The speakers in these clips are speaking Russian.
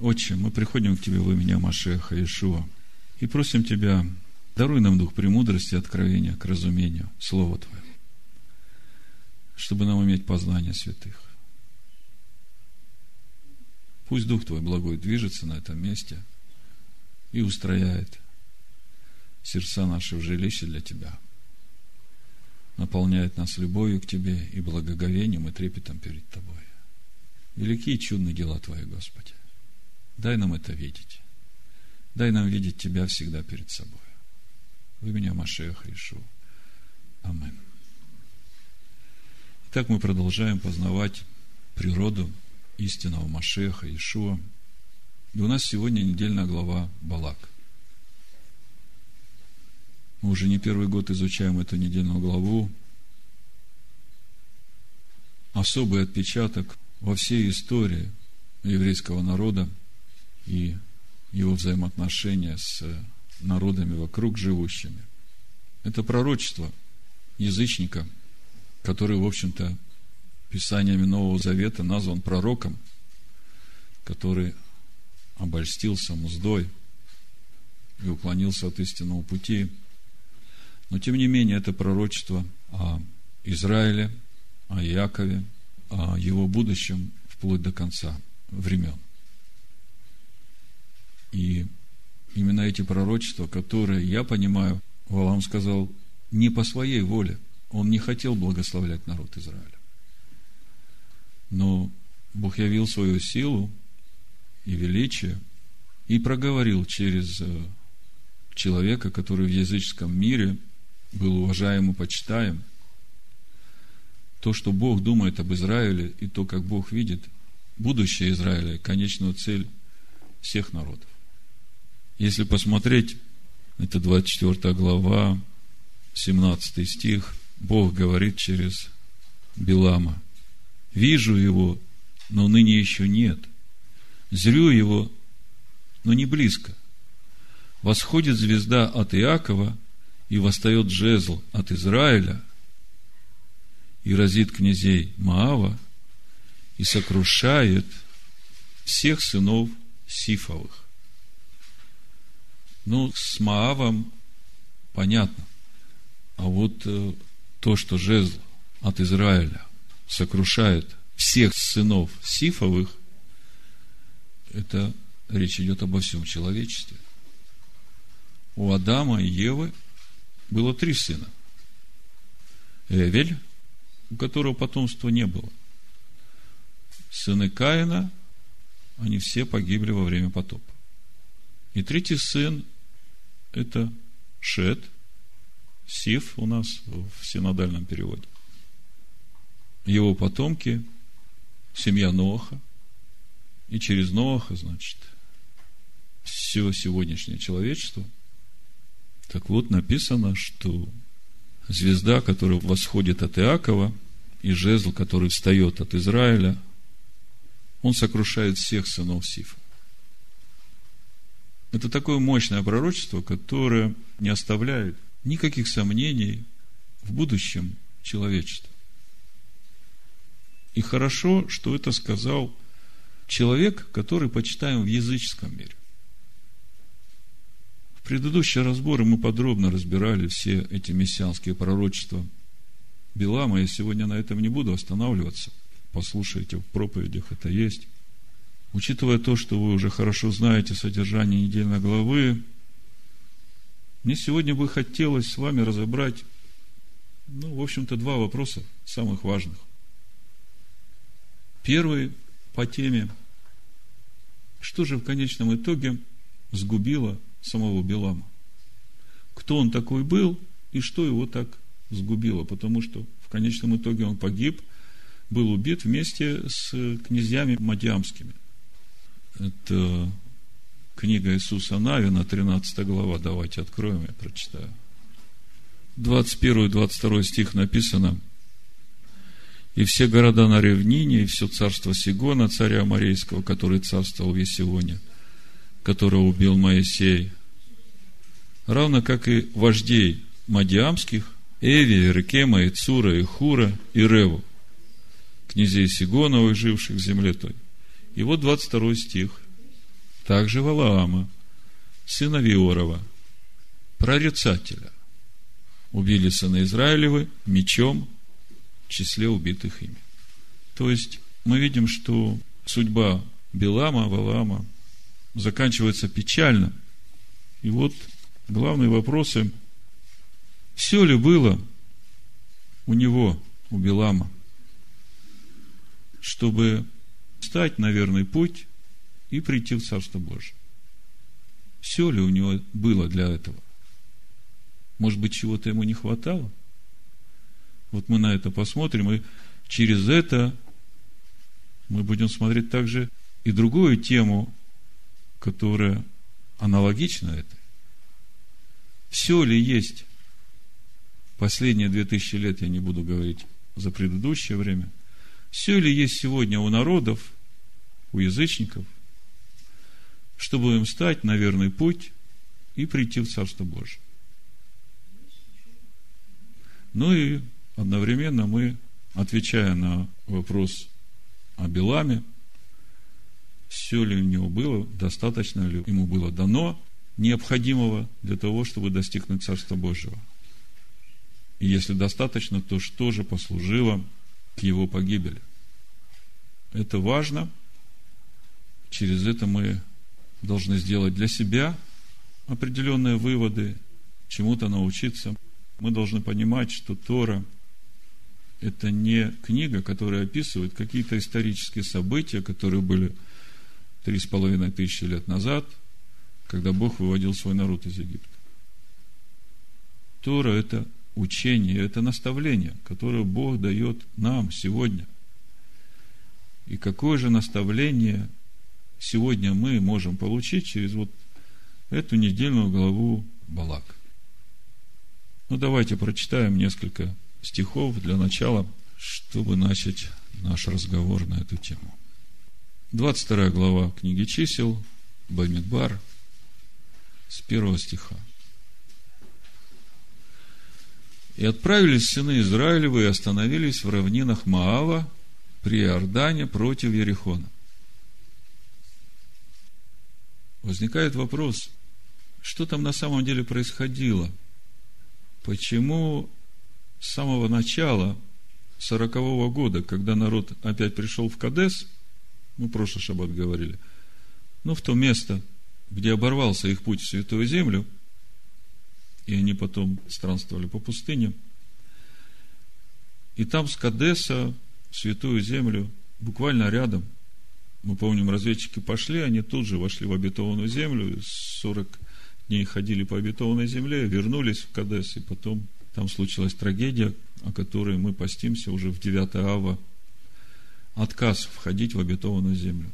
Отче, мы приходим к Тебе в имени Машеха Иешуа и просим Тебя, даруй нам дух премудрости откровения к разумению Слова Твоего, чтобы нам иметь познание святых. Пусть Дух Твой благой движется на этом месте и устрояет сердца наши в жилище для Тебя, наполняет нас любовью к Тебе и благоговением и трепетом перед Тобой. Великие чудные дела Твои, Господи. Дай нам это видеть. Дай нам видеть Тебя всегда перед собой. В имя Машеха Ишу. Амин. Итак, мы продолжаем познавать природу истинного Машеха Ишуа. И у нас сегодня недельная глава Балак. Мы уже не первый год изучаем эту недельную главу. Особый отпечаток во всей истории еврейского народа и его взаимоотношения с народами вокруг живущими. Это пророчество язычника, который, в общем-то, писаниями Нового Завета назван пророком, который обольстился мздой и уклонился от истинного пути. Но, тем не менее, это пророчество о Израиле, о Якове, о его будущем вплоть до конца времен. И именно эти пророчества, которые, я понимаю, Валам сказал, не по своей воле. Он не хотел благословлять народ Израиля. Но Бог явил свою силу и величие и проговорил через э, человека, который в языческом мире был уважаем и почитаем, то, что Бог думает об Израиле, и то, как Бог видит будущее Израиля, конечную цель всех народов. Если посмотреть, это 24 глава, 17 стих, Бог говорит через Билама. Вижу его, но ныне еще нет. Зрю его, но не близко. Восходит звезда от Иакова, и восстает жезл от Израиля, и разит князей Маава, и сокрушает всех сынов Сифовых. Ну, с Маавом понятно. А вот э, то, что жезл от Израиля сокрушает всех сынов Сифовых, это речь идет обо всем человечестве. У Адама и Евы было три сына. Эвель, у которого потомства не было. Сыны Каина, они все погибли во время потопа. И третий сын – это Шет, Сиф у нас в синодальном переводе. Его потомки, семья Ноаха, и через Ноаха, значит, все сегодняшнее человечество. Так вот, написано, что звезда, которая восходит от Иакова, и жезл, который встает от Израиля, он сокрушает всех сынов Сифа. Это такое мощное пророчество, которое не оставляет никаких сомнений в будущем человечества. И хорошо, что это сказал человек, который почитаем в языческом мире. В предыдущие разборы мы подробно разбирали все эти мессианские пророчества Билама. Я сегодня на этом не буду останавливаться. Послушайте, в проповедях это есть. Учитывая то, что вы уже хорошо знаете содержание недельной главы, мне сегодня бы хотелось с вами разобрать, ну, в общем-то, два вопроса самых важных. Первый по теме, что же в конечном итоге сгубило самого Белама? Кто он такой был и что его так сгубило? Потому что в конечном итоге он погиб, был убит вместе с князьями Мадиамскими. Это книга Иисуса Навина, 13 глава. Давайте откроем, я прочитаю. 21-22 стих написано. И все города на равнине, и все царство Сигона, царя Морейского, который царствовал в Есионе, которого убил Моисей, равно как и вождей Мадиамских, Эви, Рекема, и Цура, и Хура, и Реву, князей Сигоновых, живших в земле той. И вот 22 стих. также Валаама, сына Виорова, прорицателя, убили сына Израилевы мечом в числе убитых ими. То есть, мы видим, что судьба Белама, Валаама заканчивается печально. И вот главные вопросы. Все ли было у него, у Белама, чтобы встать на верный путь и прийти в Царство Божие? Все ли у него было для этого? Может быть, чего-то ему не хватало? Вот мы на это посмотрим, и через это мы будем смотреть также и другую тему, которая аналогична этой. Все ли есть последние две тысячи лет, я не буду говорить за предыдущее время, все ли есть сегодня у народов, у язычников, чтобы им стать на верный путь и прийти в Царство Божие. Ну и одновременно мы, отвечая на вопрос о Беламе, все ли у него было, достаточно ли ему было дано необходимого для того, чтобы достигнуть Царства Божьего. И если достаточно, то что же послужило к его погибели? Это важно. Через это мы должны сделать для себя определенные выводы, чему-то научиться. Мы должны понимать, что Тора – это не книга, которая описывает какие-то исторические события, которые были три с половиной тысячи лет назад, когда Бог выводил свой народ из Египта. Тора – это учение, это наставление, которое Бог дает нам сегодня. И какое же наставление сегодня мы можем получить через вот эту недельную главу Балак? Ну, давайте прочитаем несколько стихов для начала, чтобы начать наш разговор на эту тему. 22 глава книги чисел, Бамидбар, с первого стиха. И отправились сыны Израилевы и остановились в равнинах Маава при Иордане против Ерехона. Возникает вопрос, что там на самом деле происходило? Почему с самого начала сорокового года, когда народ опять пришел в Кадес, мы прошлый шаббат говорили, ну, в то место, где оборвался их путь в Святую Землю, и они потом странствовали по пустыне, и там с Кадеса в Святую Землю, буквально рядом, мы помним, разведчики пошли, они тут же вошли в обетованную землю, 40 дней ходили по обетованной земле, вернулись в Кадес, и потом там случилась трагедия, о которой мы постимся уже в 9 ава. Отказ входить в обетованную землю.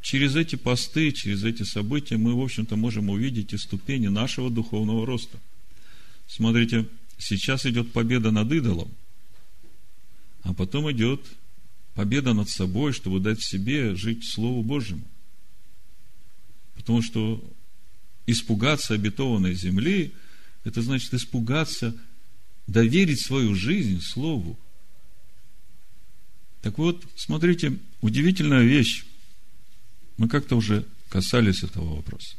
Через эти посты, через эти события мы, в общем-то, можем увидеть и ступени нашего духовного роста. Смотрите, сейчас идет победа над идолом, а потом идет победа над собой, чтобы дать себе жить Слову Божьему. Потому что испугаться обетованной земли – это значит испугаться, доверить свою жизнь Слову. Так вот, смотрите, удивительная вещь. Мы как-то уже касались этого вопроса.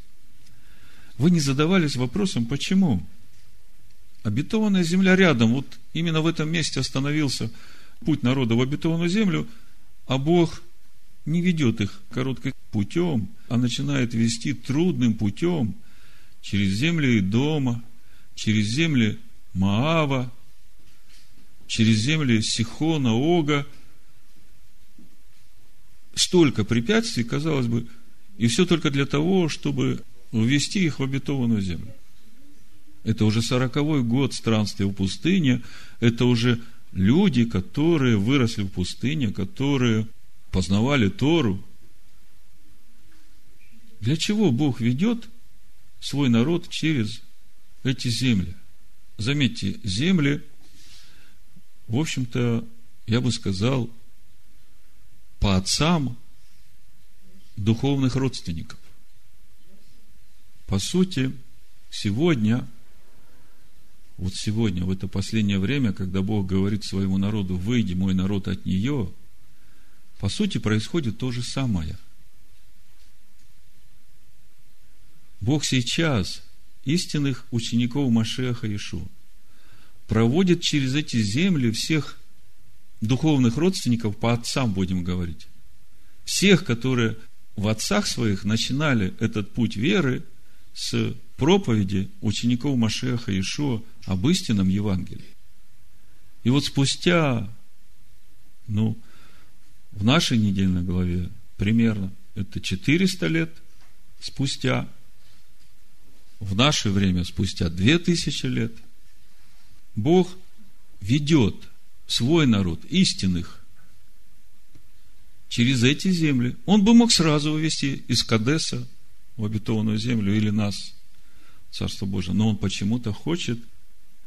Вы не задавались вопросом, почему? Обетованная земля рядом, вот именно в этом месте остановился путь народа в обетованную землю, а Бог не ведет их коротким путем, а начинает вести трудным путем через земли дома, через земли Маава, через земли Сихона, Ога. Столько препятствий, казалось бы, и все только для того, чтобы ввести их в обетованную землю. Это уже сороковой год странствия в пустыне, это уже люди, которые выросли в пустыне, которые познавали Тору. Для чего Бог ведет свой народ через эти земли. Заметьте, земли, в общем-то, я бы сказал, по отцам духовных родственников. По сути, сегодня, вот сегодня, в это последнее время, когда Бог говорит своему народу, выйди, мой народ, от нее, по сути, происходит то же самое. Бог сейчас истинных учеников Машеха Ишуа проводит через эти земли всех духовных родственников, по отцам будем говорить, всех, которые в отцах своих начинали этот путь веры с проповеди учеников Машеха Ишуа об истинном Евангелии. И вот спустя, ну, в нашей недельной главе примерно это 400 лет спустя, в наше время спустя 2000 лет, Бог ведет свой народ, истинных, через эти земли. Он бы мог сразу вывести из Кадеса в обетованную землю или нас, Царство Божие. Но Он почему-то хочет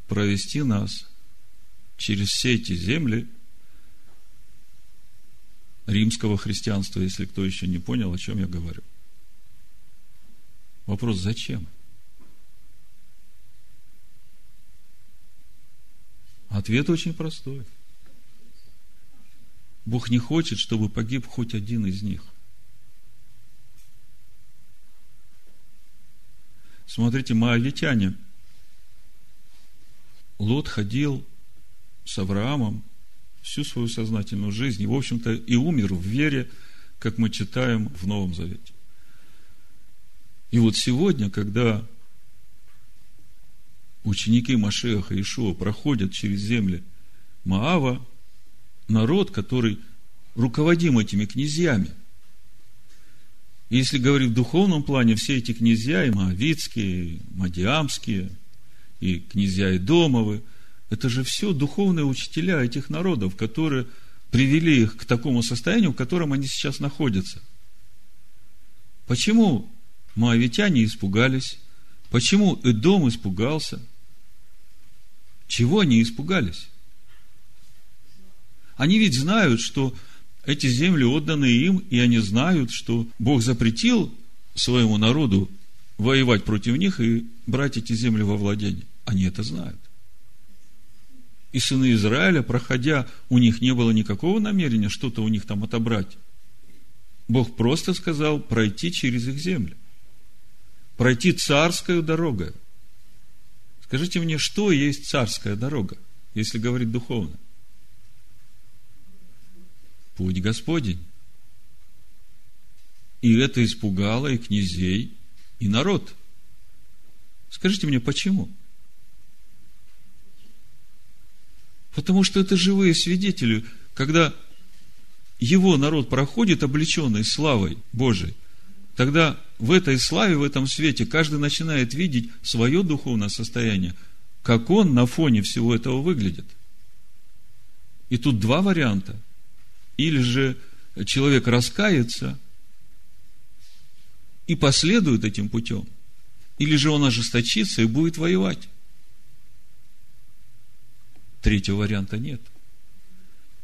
провести нас через все эти земли римского христианства, если кто еще не понял, о чем я говорю. Вопрос, зачем? Ответ очень простой. Бог не хочет, чтобы погиб хоть один из них. Смотрите, моавитяне. Лот ходил с Авраамом всю свою сознательную жизнь. И, в общем-то, и умер в вере, как мы читаем в Новом Завете. И вот сегодня, когда ученики Машеха и Ишуа проходят через земли Маава, народ, который руководим этими князьями. Если говорить в духовном плане, все эти князья, и Моавицкие, и Мадиамские, и князья Идомовы, это же все духовные учителя этих народов, которые привели их к такому состоянию, в котором они сейчас находятся. Почему моавитяне испугались? Почему Эдом испугался? Чего они испугались? Они ведь знают, что эти земли отданы им, и они знают, что Бог запретил своему народу воевать против них и брать эти земли во владение. Они это знают. И сыны Израиля, проходя, у них не было никакого намерения что-то у них там отобрать. Бог просто сказал пройти через их земли. Пройти царскую дорогой. Скажите мне, что есть царская дорога, если говорить духовно? Путь Господень. И это испугало и князей, и народ. Скажите мне, почему? Потому что это живые свидетели, когда его народ проходит облеченный славой Божией, тогда в этой славе, в этом свете каждый начинает видеть свое духовное состояние, как он на фоне всего этого выглядит. И тут два варианта. Или же человек раскается и последует этим путем, или же он ожесточится и будет воевать. Третьего варианта нет.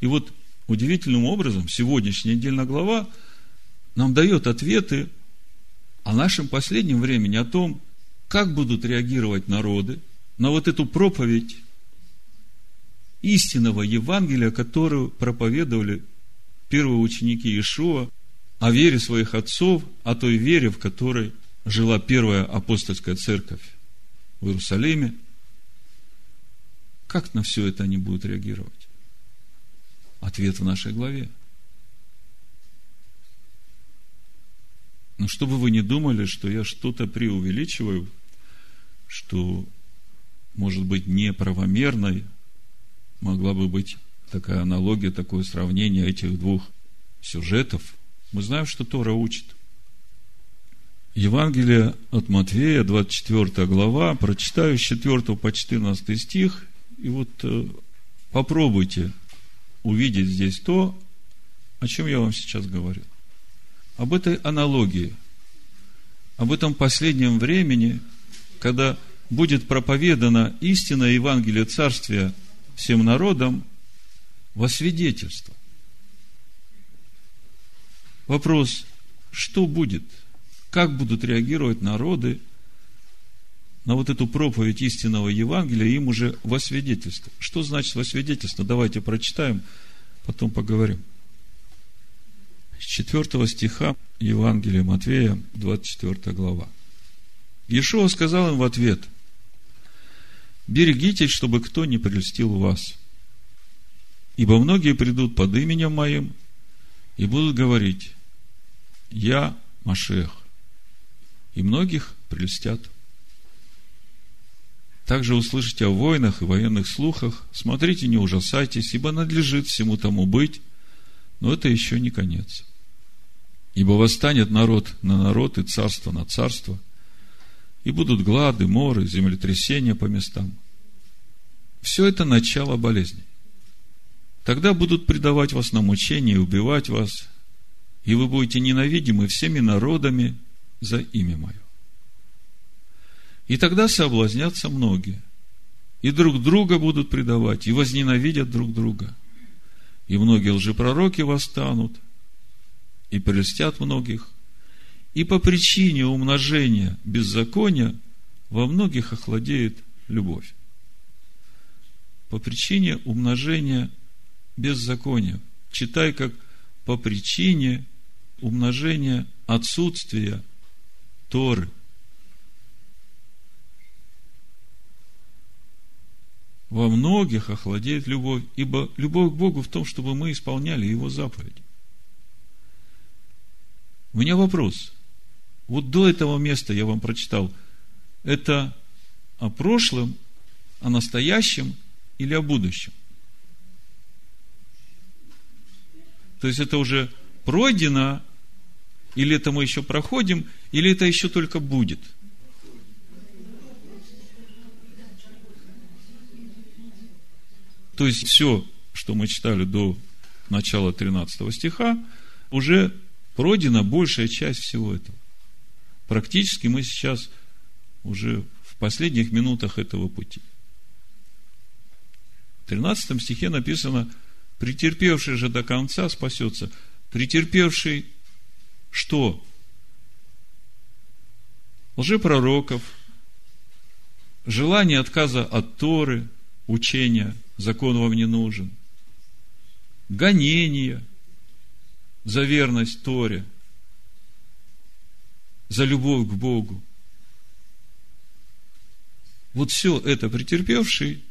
И вот удивительным образом сегодняшняя недельная глава нам дает ответы о нашем последнем времени, о том, как будут реагировать народы на вот эту проповедь истинного Евангелия, которую проповедовали первые ученики Иешуа, о вере своих отцов, о той вере, в которой жила первая апостольская церковь в Иерусалиме. Как на все это они будут реагировать? Ответ в нашей главе – Но чтобы вы не думали, что я что-то преувеличиваю, что, может быть, неправомерной могла бы быть такая аналогия, такое сравнение этих двух сюжетов. Мы знаем, что Тора учит. Евангелие от Матвея, 24 глава, прочитаю с 4 по 14 стих, и вот э, попробуйте увидеть здесь то, о чем я вам сейчас говорил об этой аналогии, об этом последнем времени, когда будет проповедана истина Евангелия Царствия всем народам во свидетельство. Вопрос, что будет? Как будут реагировать народы на вот эту проповедь истинного Евангелия им уже во свидетельство? Что значит во свидетельство? Давайте прочитаем, потом поговорим с 4 стиха Евангелия Матвея, 24 глава. Иешуа сказал им в ответ, берегитесь, чтобы кто не прельстил вас. Ибо многие придут под именем моим и будут говорить, я Машех. И многих прельстят. Также услышите о войнах и военных слухах. Смотрите, не ужасайтесь, ибо надлежит всему тому быть. Но это еще не конец. Ибо восстанет народ на народ и царство на царство. И будут глады, моры, землетрясения по местам. Все это начало болезней. Тогда будут предавать вас на мучение и убивать вас, и вы будете ненавидимы всеми народами за имя Мое. И тогда соблазнятся многие, и друг друга будут предавать, и возненавидят друг друга. И многие лжепророки восстанут, и прельстят многих. И по причине умножения беззакония во многих охладеет любовь. По причине умножения беззакония. Читай, как по причине умножения отсутствия Торы. Во многих охладеет любовь, ибо любовь к Богу в том, чтобы мы исполняли Его заповеди. У меня вопрос. Вот до этого места я вам прочитал. Это о прошлом, о настоящем или о будущем? То есть это уже пройдено, или это мы еще проходим, или это еще только будет. То есть все, что мы читали до начала 13 стиха, уже пройдена большая часть всего этого. Практически мы сейчас уже в последних минутах этого пути. В 13 стихе написано, претерпевший же до конца спасется. Претерпевший что? Лжепророков, желание отказа от Торы, учения, закон вам не нужен, гонение за верность Торе, за любовь к Богу. Вот все это претерпевший,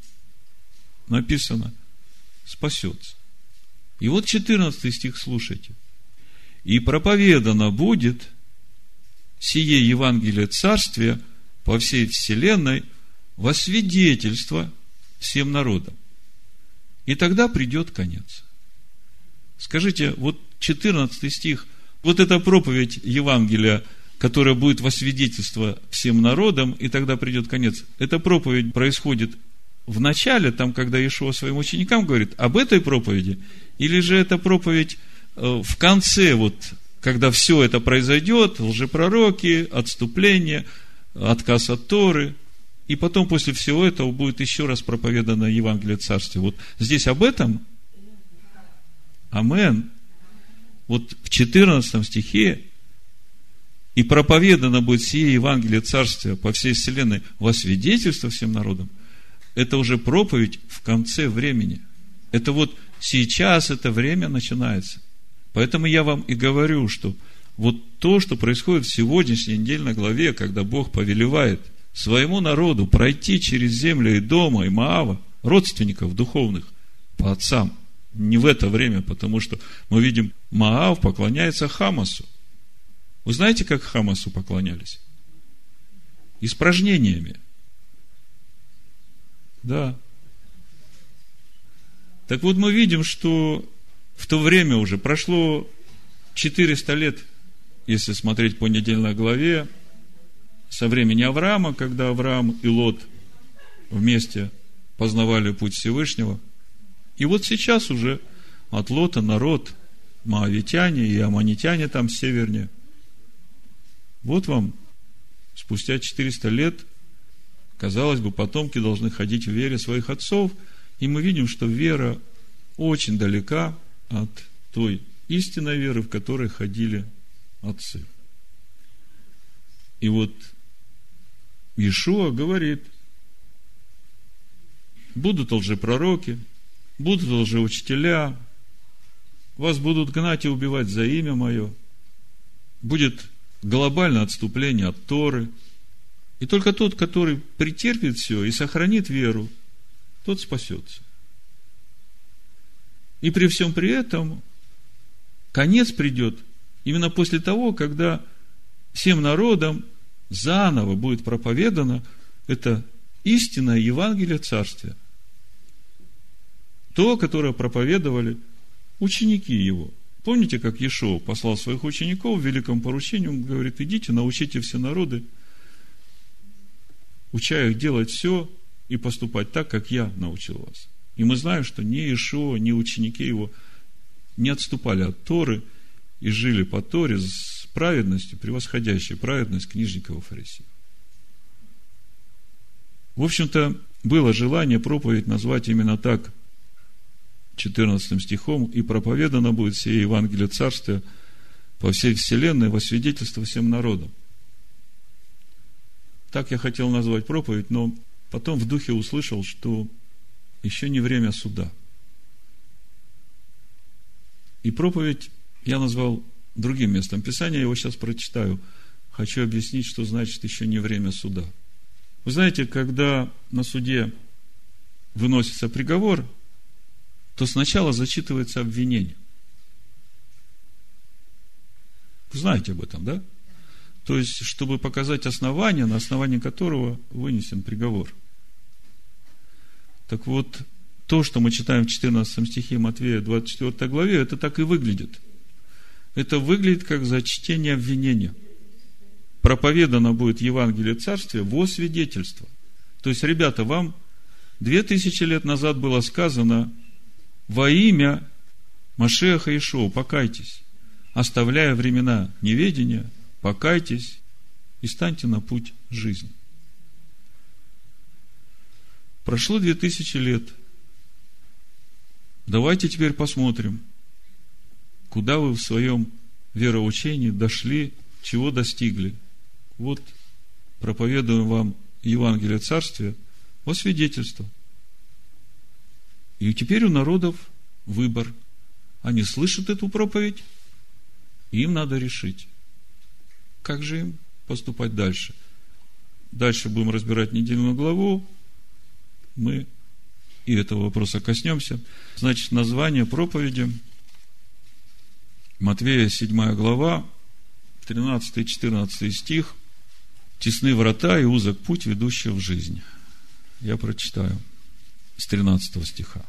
написано, спасется. И вот 14 стих слушайте – и проповедано будет сие Евангелие Царствия по всей вселенной во свидетельство всем народам. И тогда придет конец. Скажите, вот 14 стих, вот эта проповедь Евангелия, которая будет во свидетельство всем народам, и тогда придет конец. Эта проповедь происходит в начале, там, когда Ишуа своим ученикам говорит об этой проповеди, или же эта проповедь Э, в конце, вот, когда все это произойдет, лжепророки, отступление, отказ от Торы, и потом после всего этого будет еще раз проповедано Евангелие Царствия. Вот здесь об этом, амен, вот в 14 стихе, и проповедано будет сие Евангелие Царствия по всей вселенной во свидетельство всем народам, это уже проповедь в конце времени. Это вот сейчас это время начинается. Поэтому я вам и говорю, что вот то, что происходит в сегодняшней недельной главе, когда Бог повелевает своему народу пройти через землю и дома, и Маава, родственников духовных, по отцам, не в это время, потому что мы видим, Маав поклоняется Хамасу. Вы знаете, как Хамасу поклонялись? Испражнениями. Да. Так вот, мы видим, что в то время уже прошло 400 лет, если смотреть по недельной главе, со времени Авраама, когда Авраам и Лот вместе познавали путь Всевышнего. И вот сейчас уже от Лота народ, маавитяне и аманитяне там севернее. Вот вам спустя 400 лет, казалось бы, потомки должны ходить в вере своих отцов, и мы видим, что вера очень далека от той истинной веры, в которой ходили отцы. И вот Иешуа говорит, будут лжепророки, будут лжеучителя, вас будут гнать и убивать за имя мое, будет глобальное отступление от Торы, И только тот, который претерпит все и сохранит веру, тот спасется. И при всем при этом конец придет именно после того, когда всем народам заново будет проповедано это истинное Евангелие Царствия. То, которое проповедовали ученики его. Помните, как Ешо послал своих учеников в великом поручении, он говорит, идите, научите все народы, уча их делать все и поступать так, как я научил вас. И мы знаем, что ни Ешо, ни ученики его не отступали от Торы и жили по Торе с праведностью, превосходящей праведность книжников и фарисеев. В общем-то, было желание проповедь назвать именно так, 14 стихом, и проповедано будет все Евангелие Царствия по всей вселенной во свидетельство всем народам. Так я хотел назвать проповедь, но потом в духе услышал, что еще не время суда. И проповедь я назвал другим местом Писания, я его сейчас прочитаю. Хочу объяснить, что значит еще не время суда. Вы знаете, когда на суде выносится приговор, то сначала зачитывается обвинение. Вы знаете об этом, да? То есть, чтобы показать основание, на основании которого вынесен приговор. Так вот, то, что мы читаем в 14 стихе Матвея 24 главе, это так и выглядит. Это выглядит как зачтение обвинения. Проповедано будет Евангелие Царствия во свидетельство. То есть, ребята, вам две тысячи лет назад было сказано во имя Машеха Ишоу, покайтесь, оставляя времена неведения, покайтесь и станьте на путь жизни. Прошло две тысячи лет. Давайте теперь посмотрим, куда вы в своем вероучении дошли, чего достигли. Вот проповедуем вам Евангелие Царствия во свидетельство. И теперь у народов выбор. Они слышат эту проповедь, им надо решить, как же им поступать дальше. Дальше будем разбирать недельную главу, мы и этого вопроса коснемся. Значит, название проповеди Матвея 7 глава, 13-14 стих. Тесны врата и узок путь, ведущий в жизнь. Я прочитаю с 13 стиха.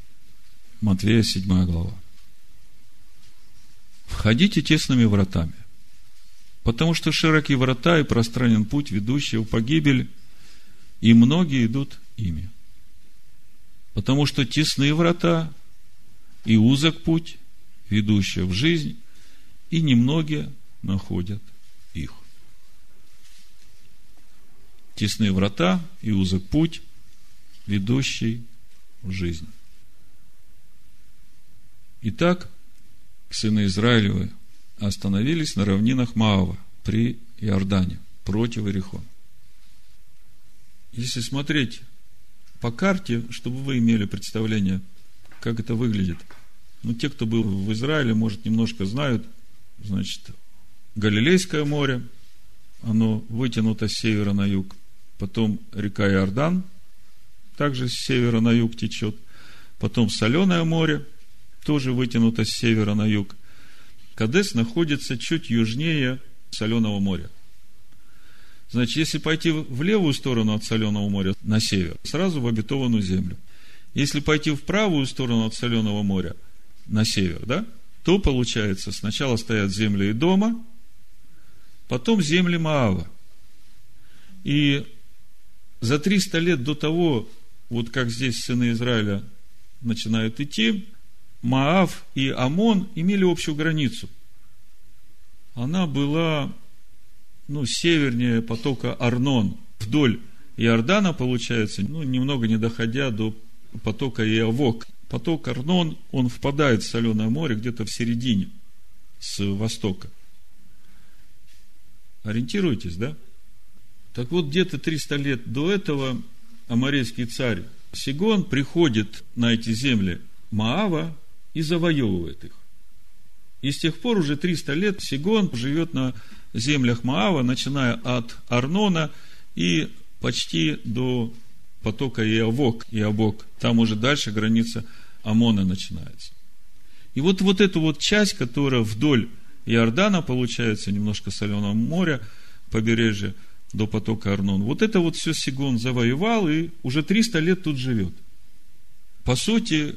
Матвея 7 глава. Входите тесными вратами, потому что широкие врата и пространен путь, ведущий в погибель, и многие идут ими. Потому что тесные врата и узок путь, ведущий в жизнь, и немногие находят их. Тесные врата и узок путь, ведущий в жизнь. Итак, сыны Израилевы остановились на равнинах Маава при Иордане против Иерихона. Если смотреть по карте, чтобы вы имели представление, как это выглядит. Ну, те, кто был в Израиле, может, немножко знают, значит, Галилейское море, оно вытянуто с севера на юг. Потом река Иордан, также с севера на юг течет. Потом Соленое море, тоже вытянуто с севера на юг. Кадес находится чуть южнее Соленого моря. Значит, если пойти в левую сторону от соленого моря, на север, сразу в обетованную землю. Если пойти в правую сторону от соленого моря, на север, да, то получается, сначала стоят земли и дома, потом земли Маава. И за 300 лет до того, вот как здесь сыны Израиля начинают идти, Маав и Амон имели общую границу. Она была ну, севернее потока Арнон, вдоль Иордана, получается, ну, немного не доходя до потока Иовок. Поток Арнон, он впадает в Соленое море где-то в середине, с востока. Ориентируйтесь, да? Так вот, где-то 300 лет до этого аморейский царь Сигон приходит на эти земли Маава и завоевывает их. И с тех пор уже 300 лет Сигон живет на землях Маава, начиная от Арнона и почти до потока Иовок, Иобок. Там уже дальше граница Амона начинается. И вот, вот эту вот часть, которая вдоль Иордана, получается, немножко соленого моря, побережье до потока Арнон. Вот это вот все Сигон завоевал и уже 300 лет тут живет. По сути,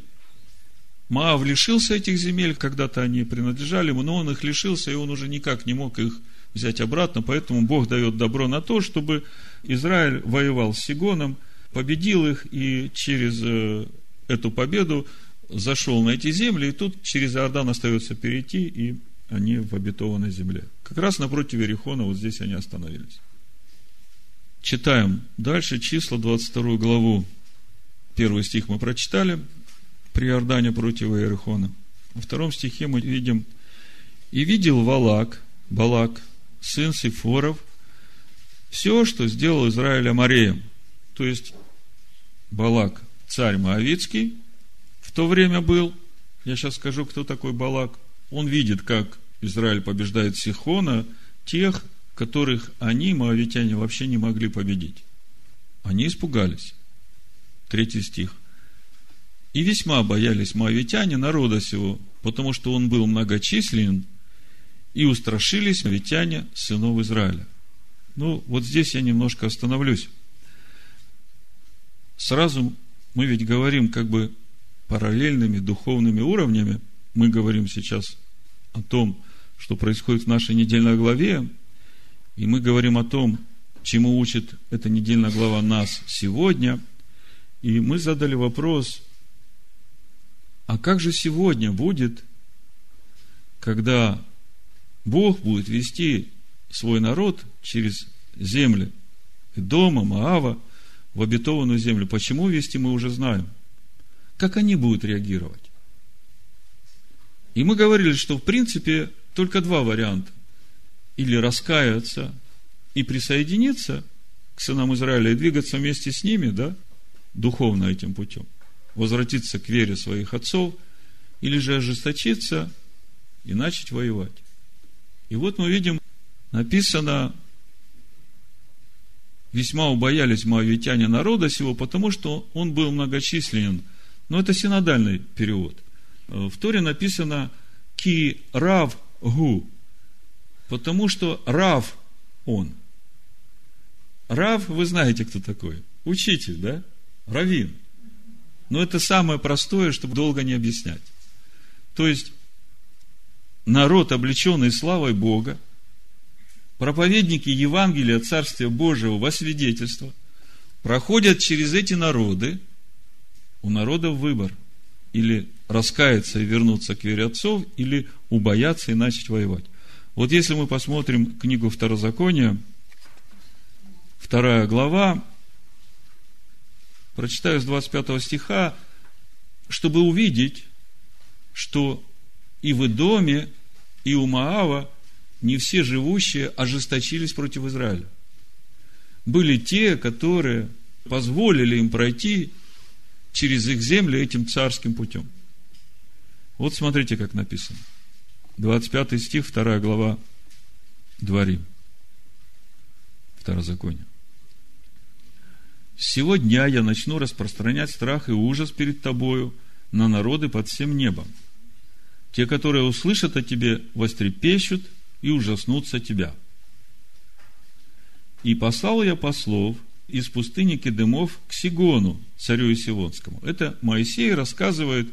Маав лишился этих земель, когда-то они принадлежали ему, но он их лишился, и он уже никак не мог их взять обратно, поэтому Бог дает добро на то, чтобы Израиль воевал с Сигоном, победил их, и через э, эту победу зашел на эти земли, и тут через Иордан остается перейти, и они в обетованной земле. Как раз напротив Верихона, вот здесь они остановились. Читаем дальше числа 22 главу. Первый стих мы прочитали при Иордане против Иерихона. Во втором стихе мы видим «И видел Валак, Балак, сын Сифоров, все, что сделал Израиль Амареем». То есть, Балак, царь Моавицкий, в то время был, я сейчас скажу, кто такой Балак, он видит, как Израиль побеждает Сихона, тех, которых они, моавитяне, вообще не могли победить. Они испугались. Третий стих. И весьма боялись моавитяне народа сего, потому что он был многочислен, и устрашились моавитяне сынов Израиля. Ну, вот здесь я немножко остановлюсь. Сразу мы ведь говорим как бы параллельными духовными уровнями. Мы говорим сейчас о том, что происходит в нашей недельной главе, и мы говорим о том, чему учит эта недельная глава нас сегодня. И мы задали вопрос, а как же сегодня будет, когда Бог будет вести свой народ через земли дома, Маава, в обетованную землю. Почему вести мы уже знаем. Как они будут реагировать? И мы говорили, что в принципе только два варианта. Или раскаяться и присоединиться к сынам Израиля и двигаться вместе с ними, да, духовно этим путем – возвратиться к вере своих отцов, или же ожесточиться и начать воевать. И вот мы видим, написано, весьма убоялись моавитяне народа сего, потому что он был многочисленен. Но это синодальный перевод. В Торе написано «ки рав гу», потому что рав он. Рав, вы знаете, кто такой? Учитель, да? Равин – но это самое простое, чтобы долго не объяснять. То есть, народ, облеченный славой Бога, проповедники Евангелия Царствия Божьего во свидетельство, проходят через эти народы, у народа выбор. Или раскаяться и вернуться к вере отцов, или убояться и начать воевать. Вот если мы посмотрим книгу Второзакония, вторая глава, прочитаю с 25 стиха, чтобы увидеть, что и в Идоме, и у Маава не все живущие ожесточились против Израиля. Были те, которые позволили им пройти через их земли этим царским путем. Вот смотрите, как написано. 25 стих, 2 глава Дворим. Второзаконие. Сего дня я начну распространять страх и ужас перед тобою на народы под всем небом. Те, которые услышат о тебе, вострепещут и ужаснутся тебя. И послал я послов из пустыни Кедемов к Сигону, царю Исивонскому. Это Моисей рассказывает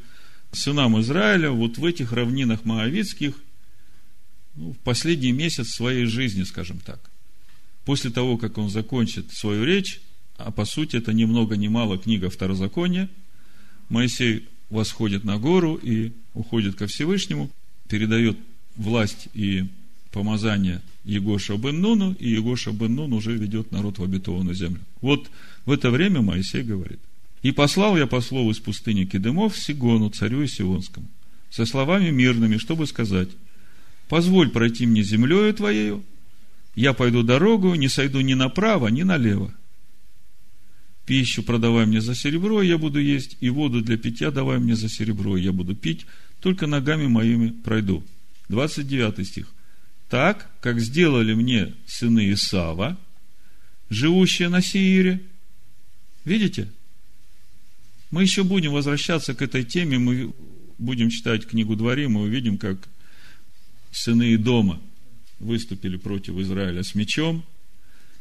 сынам Израиля вот в этих равнинах Моавицких ну, в последний месяц своей жизни, скажем так. После того, как он закончит свою речь, а по сути это ни много ни мало книга Второзакония. Моисей восходит на гору и уходит ко Всевышнему, передает власть и помазание Егоша бен Нуну, и Егоша бен Нун уже ведет народ в обетованную землю. Вот в это время Моисей говорит. «И послал я послов из пустыни Кедемов Сигону, царю Исионскому, со словами мирными, чтобы сказать, «Позволь пройти мне землею твоею, я пойду дорогу, не сойду ни направо, ни налево, Пищу продавай мне за серебро, я буду есть, и воду для питья давай мне за серебро, я буду пить, только ногами моими пройду. 29 стих. Так, как сделали мне сыны Исава, живущее на Сиире. Видите? Мы еще будем возвращаться к этой теме, мы будем читать книгу Дворим, мы увидим, как сыны дома выступили против Израиля с мечом.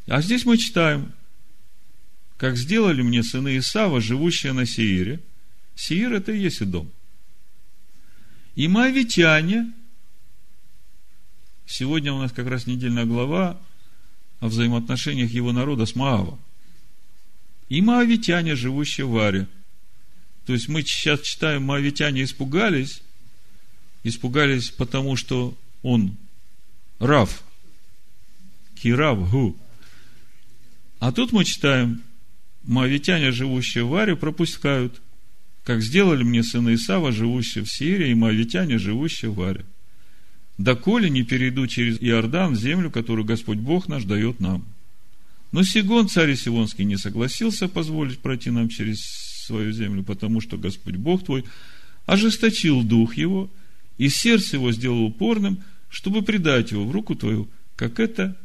А здесь мы читаем, как сделали мне сыны Исава, живущие на Сеире. Сеир – это и есть и дом. И моавитяне, сегодня у нас как раз недельная глава о взаимоотношениях его народа с Маавом. И моавитяне, живущие в Аре. То есть мы сейчас читаем, моавитяне испугались, испугались потому, что он Рав, Кирав, Гу. А тут мы читаем, моавитяне, живущие в Аре, пропускают, как сделали мне сыны Исава, живущие в Сирии, и моавитяне, живущие в Аре. Доколе не перейду через Иордан в землю, которую Господь Бог наш дает нам. Но Сигон, царь Сивонский, не согласился позволить пройти нам через свою землю, потому что Господь Бог твой ожесточил дух его, и сердце его сделал упорным, чтобы предать его в руку твою, как это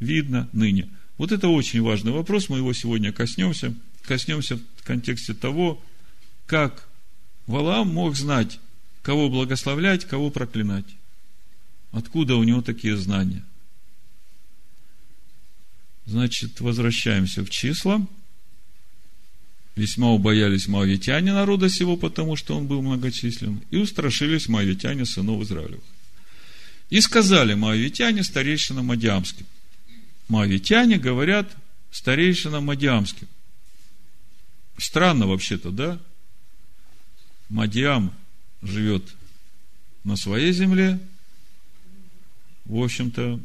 видно ныне. Вот это очень важный вопрос, мы его сегодня коснемся. Коснемся в контексте того, как Валаам мог знать, кого благословлять, кого проклинать. Откуда у него такие знания? Значит, возвращаемся в числа. Весьма убоялись моавитяне народа сего, потому что он был многочислен, и устрашились моавитяне сынов Израилевых. И сказали моавитяне старейшинам Мадиамским. Моавитяне говорят старейшинам Мадиамским. Странно вообще-то, да? Мадиам живет на своей земле. В общем-то,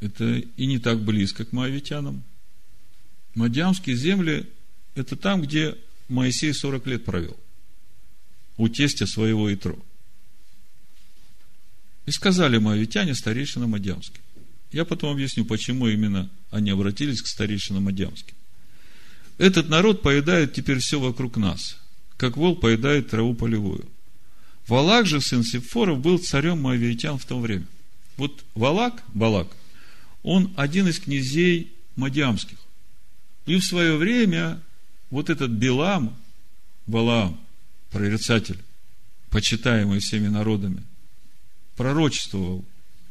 это и не так близко к моавитянам. Мадиамские земли – это там, где Моисей 40 лет провел. У тестя своего Итро. И сказали моавитяне старейшинам Адиамским. Я потом объясню, почему именно они обратились к старейшинам Адиамским. Этот народ поедает теперь все вокруг нас, как вол поедает траву полевую. Валак же, сын Сепфоров, был царем моавитян в то время. Вот Валак, Балак, он один из князей Мадиамских. И в свое время вот этот Билам, Балаам, прорицатель, почитаемый всеми народами, пророчествовал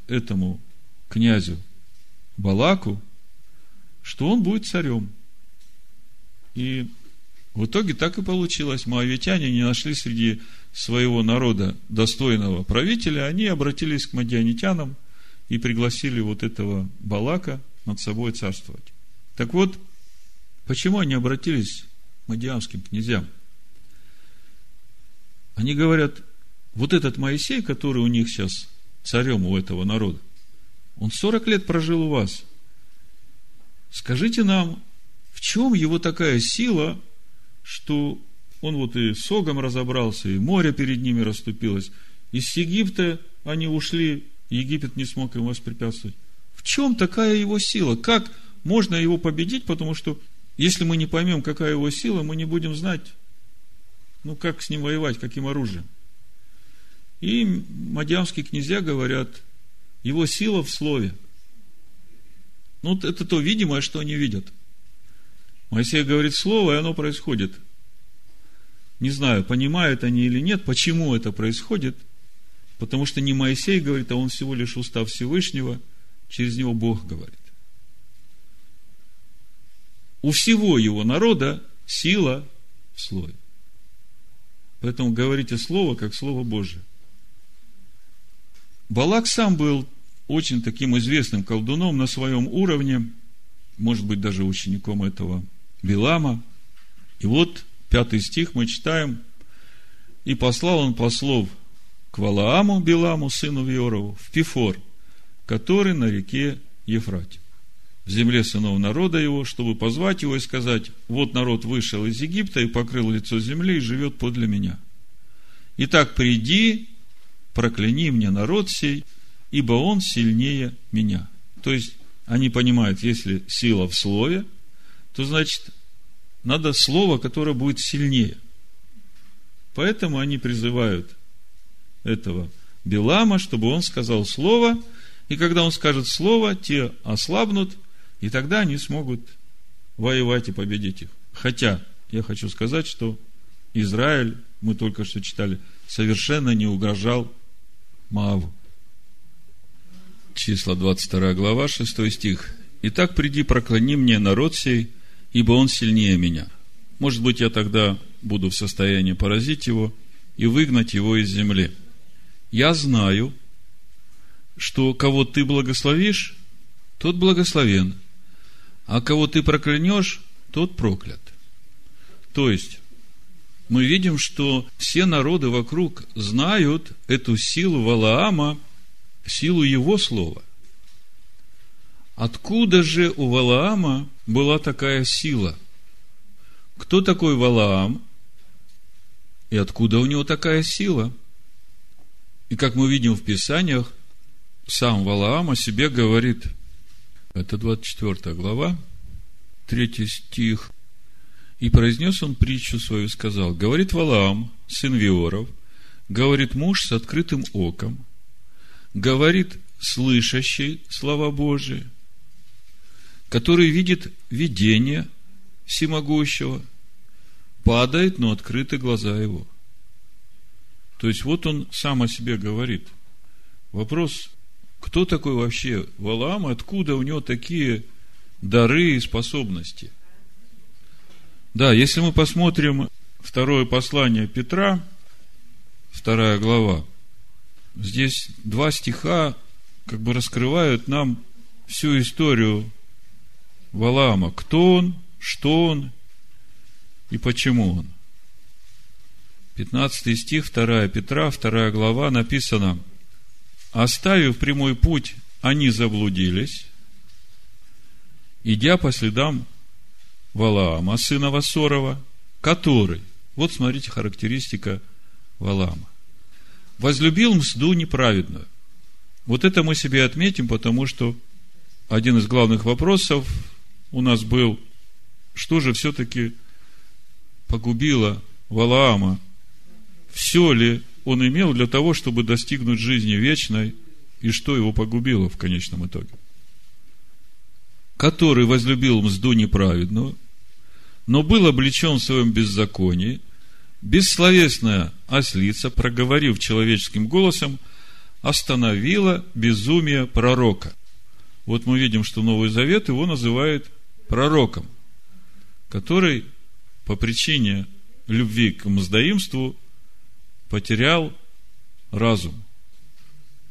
этому князю Балаку, что он будет царем. И в итоге так и получилось. Моавитяне не нашли среди своего народа достойного правителя, они обратились к мадианитянам и пригласили вот этого Балака над собой царствовать. Так вот, почему они обратились к мадиамским князьям? Они говорят, вот этот Моисей, который у них сейчас царем у этого народа, он 40 лет прожил у вас. Скажите нам, в чем его такая сила, что он вот и с Огом разобрался, и море перед ними расступилось, из Египта они ушли, Египет не смог им воспрепятствовать. В чем такая его сила? Как можно его победить? Потому что если мы не поймем, какая его сила, мы не будем знать, ну, как с ним воевать, каким оружием. И мадьямские князья говорят, его сила в слове. Ну, это то видимое, что они видят. Моисей говорит слово, и оно происходит. Не знаю, понимают они или нет, почему это происходит. Потому что не Моисей говорит, а он всего лишь устав Всевышнего, через него Бог говорит. У всего его народа сила в слове. Поэтому говорите слово, как слово Божие. Балак сам был очень таким известным колдуном на своем уровне, может быть, даже учеником этого Билама. И вот пятый стих мы читаем. «И послал он послов к Валааму, Биламу, сыну Виорову, в Пифор, который на реке Ефрате, в земле сынов народа его, чтобы позвать его и сказать, вот народ вышел из Египта и покрыл лицо земли и живет подле меня. Итак, приди прокляни мне народ сей, ибо он сильнее меня. То есть, они понимают, если сила в слове, то значит, надо слово, которое будет сильнее. Поэтому они призывают этого Белама, чтобы он сказал слово, и когда он скажет слово, те ослабнут, И тогда они смогут воевать и победить их. Хотя, я хочу сказать, что Израиль, мы только что читали, совершенно не угрожал Мааву. Числа 22 глава, 6 стих. «Итак, приди, проклони мне народ сей, ибо он сильнее меня. Может быть, я тогда буду в состоянии поразить его и выгнать его из земли. Я знаю, что кого ты благословишь, тот благословен, а кого ты проклянешь, тот проклят. То есть, мы видим, что все народы вокруг знают эту силу Валаама, силу его слова. Откуда же у Валаама была такая сила? Кто такой Валаам? И откуда у него такая сила? И как мы видим в Писаниях, сам Валаам о себе говорит, это 24 глава, 3 стих, и произнес он притчу свою, сказал, говорит Валаам, сын Виоров, говорит муж с открытым оком, говорит слышащий слова Божии, который видит видение всемогущего, падает, но открыты глаза его. То есть, вот он сам о себе говорит. Вопрос, кто такой вообще Валаам, откуда у него такие дары и способности? Да, если мы посмотрим второе послание Петра, вторая глава, здесь два стиха как бы раскрывают нам всю историю Валаама. Кто он, что он и почему он. 15 стих, 2 Петра, 2 глава, написано, «Оставив прямой путь, они заблудились, идя по следам Валаама, сына Васорова, который, вот смотрите характеристика Валаама, возлюбил мзду неправедную. Вот это мы себе отметим, потому что один из главных вопросов у нас был, что же все-таки погубило Валаама? Все ли он имел для того, чтобы достигнуть жизни вечной, и что его погубило в конечном итоге? Который возлюбил мзду неправедную, но был облечен в своем беззаконии, бессловесная ослица, проговорив человеческим голосом, остановила безумие пророка. Вот мы видим, что Новый Завет его называет пророком, который по причине любви к мздоимству потерял разум,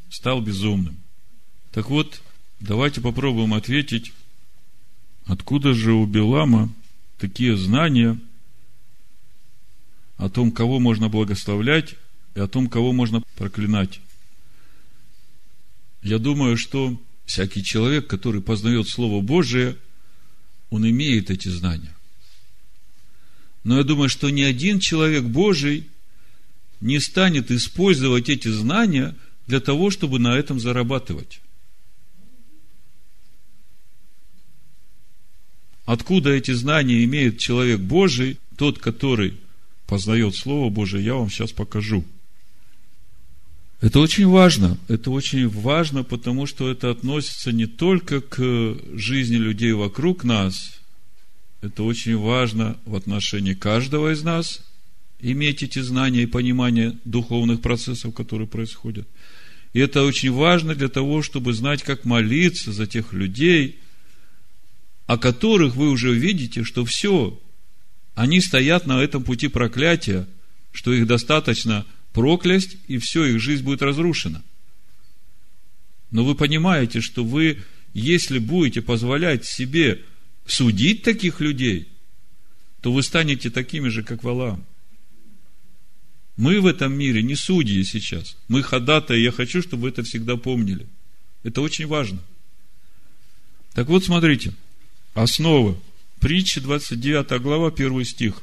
стал безумным. Так вот, давайте попробуем ответить, откуда же у Белама такие знания о том, кого можно благословлять и о том, кого можно проклинать. Я думаю, что всякий человек, который познает Слово Божие, он имеет эти знания. Но я думаю, что ни один человек Божий не станет использовать эти знания для того, чтобы на этом зарабатывать. Откуда эти знания имеет человек Божий, тот, который познает Слово Божие, я вам сейчас покажу. Это очень важно. Это очень важно, потому что это относится не только к жизни людей вокруг нас, это очень важно в отношении каждого из нас, иметь эти знания и понимание духовных процессов, которые происходят. И это очень важно для того, чтобы знать, как молиться за тех людей, о которых вы уже видите, что все, они стоят на этом пути проклятия, что их достаточно проклясть, и все, их жизнь будет разрушена. Но вы понимаете, что вы, если будете позволять себе судить таких людей, то вы станете такими же, как Валаам. Мы в этом мире не судьи сейчас. Мы ходатаи, я хочу, чтобы вы это всегда помнили. Это очень важно. Так вот, смотрите, основа. Притча 29 глава, 1 стих.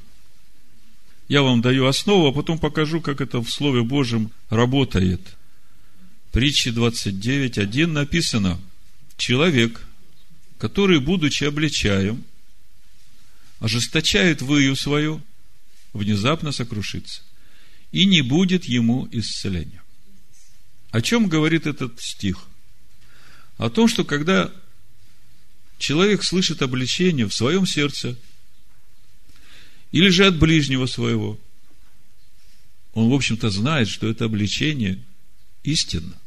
Я вам даю основу, а потом покажу, как это в Слове Божьем работает. Притча 29, 1 написано. Человек, который, будучи обличаем, ожесточает выю свою, внезапно сокрушится, и не будет ему исцеления. О чем говорит этот стих? О том, что когда человек слышит обличение в своем сердце или же от ближнего своего, он, в общем-то, знает, что это обличение истинно.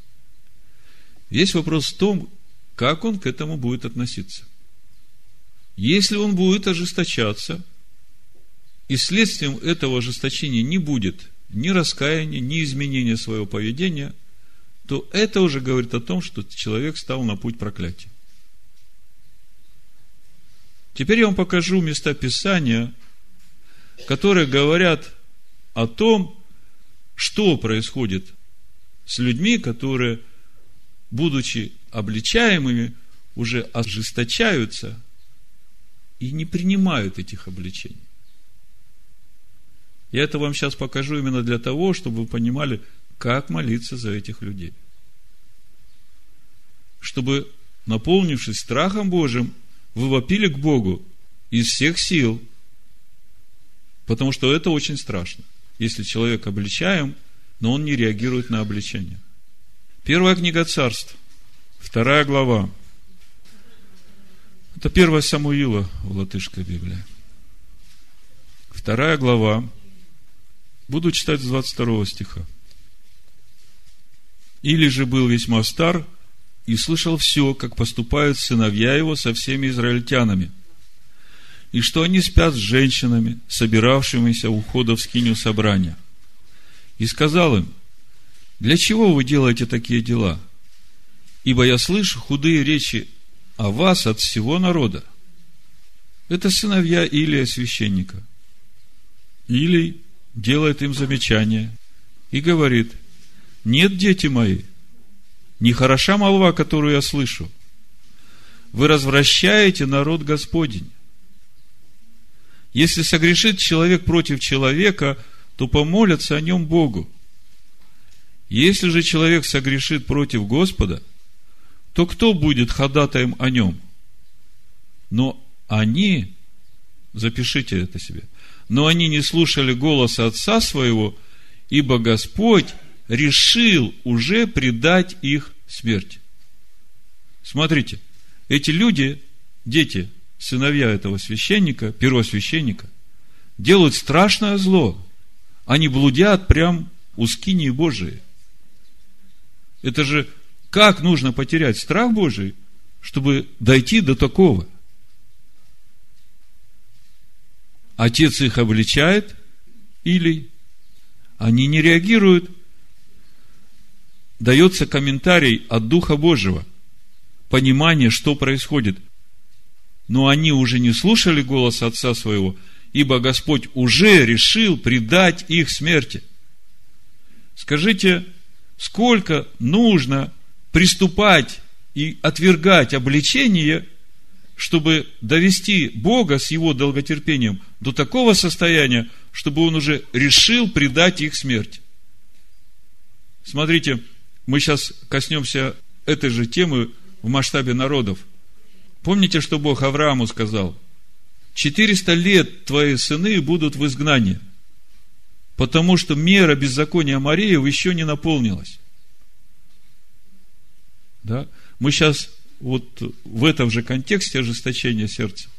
Весь вопрос в том, как он к этому будет относиться. Если он будет ожесточаться, и следствием этого ожесточения не будет ни раскаяния, ни изменения своего поведения, то это уже говорит о том, что человек стал на путь проклятия. Теперь я вам покажу места Писания, которые говорят о том, что происходит с людьми, которые, будучи обличаемыми, уже ожесточаются и не принимают этих обличений. Я это вам сейчас покажу именно для того, чтобы вы понимали, как молиться за этих людей. Чтобы, наполнившись страхом Божьим, вы вопили к Богу из всех сил, потому что это очень страшно, если человек обличаем, но он не реагирует на обличение. Первая книга царств, вторая глава. Это первая Самуила в латышской Библии. Вторая глава, Буду читать с 22 стиха. Или же был весьма стар и слышал все, как поступают сыновья его со всеми израильтянами, и что они спят с женщинами, собиравшимися у входа в скиню собрания. И сказал им, для чего вы делаете такие дела? Ибо я слышу худые речи о вас от всего народа. Это сыновья Илия священника. Илий делает им замечание и говорит, нет, дети мои, не хороша молва, которую я слышу. Вы развращаете народ Господень. Если согрешит человек против человека, то помолятся о нем Богу. Если же человек согрешит против Господа, то кто будет ходатаем о нем? Но они, запишите это себе – но они не слушали голоса отца своего, ибо Господь решил уже предать их смерти. Смотрите, эти люди, дети, сыновья этого священника, первосвященника, делают страшное зло. Они блудят прям у скинии Божией. Это же как нужно потерять страх Божий, чтобы дойти до такого – Отец их обличает, или они не реагируют. Дается комментарий от Духа Божьего, понимание, что происходит. Но они уже не слушали голос Отца своего, ибо Господь уже решил предать их смерти. Скажите, сколько нужно приступать и отвергать обличение – чтобы довести Бога с его долготерпением до такого состояния, чтобы он уже решил предать их смерть. Смотрите, мы сейчас коснемся этой же темы в масштабе народов. Помните, что Бог Аврааму сказал? 400 лет твои сыны будут в изгнании, потому что мера беззакония Мариев еще не наполнилась. Да? Мы сейчас вот в этом же контексте ожесточения сердца,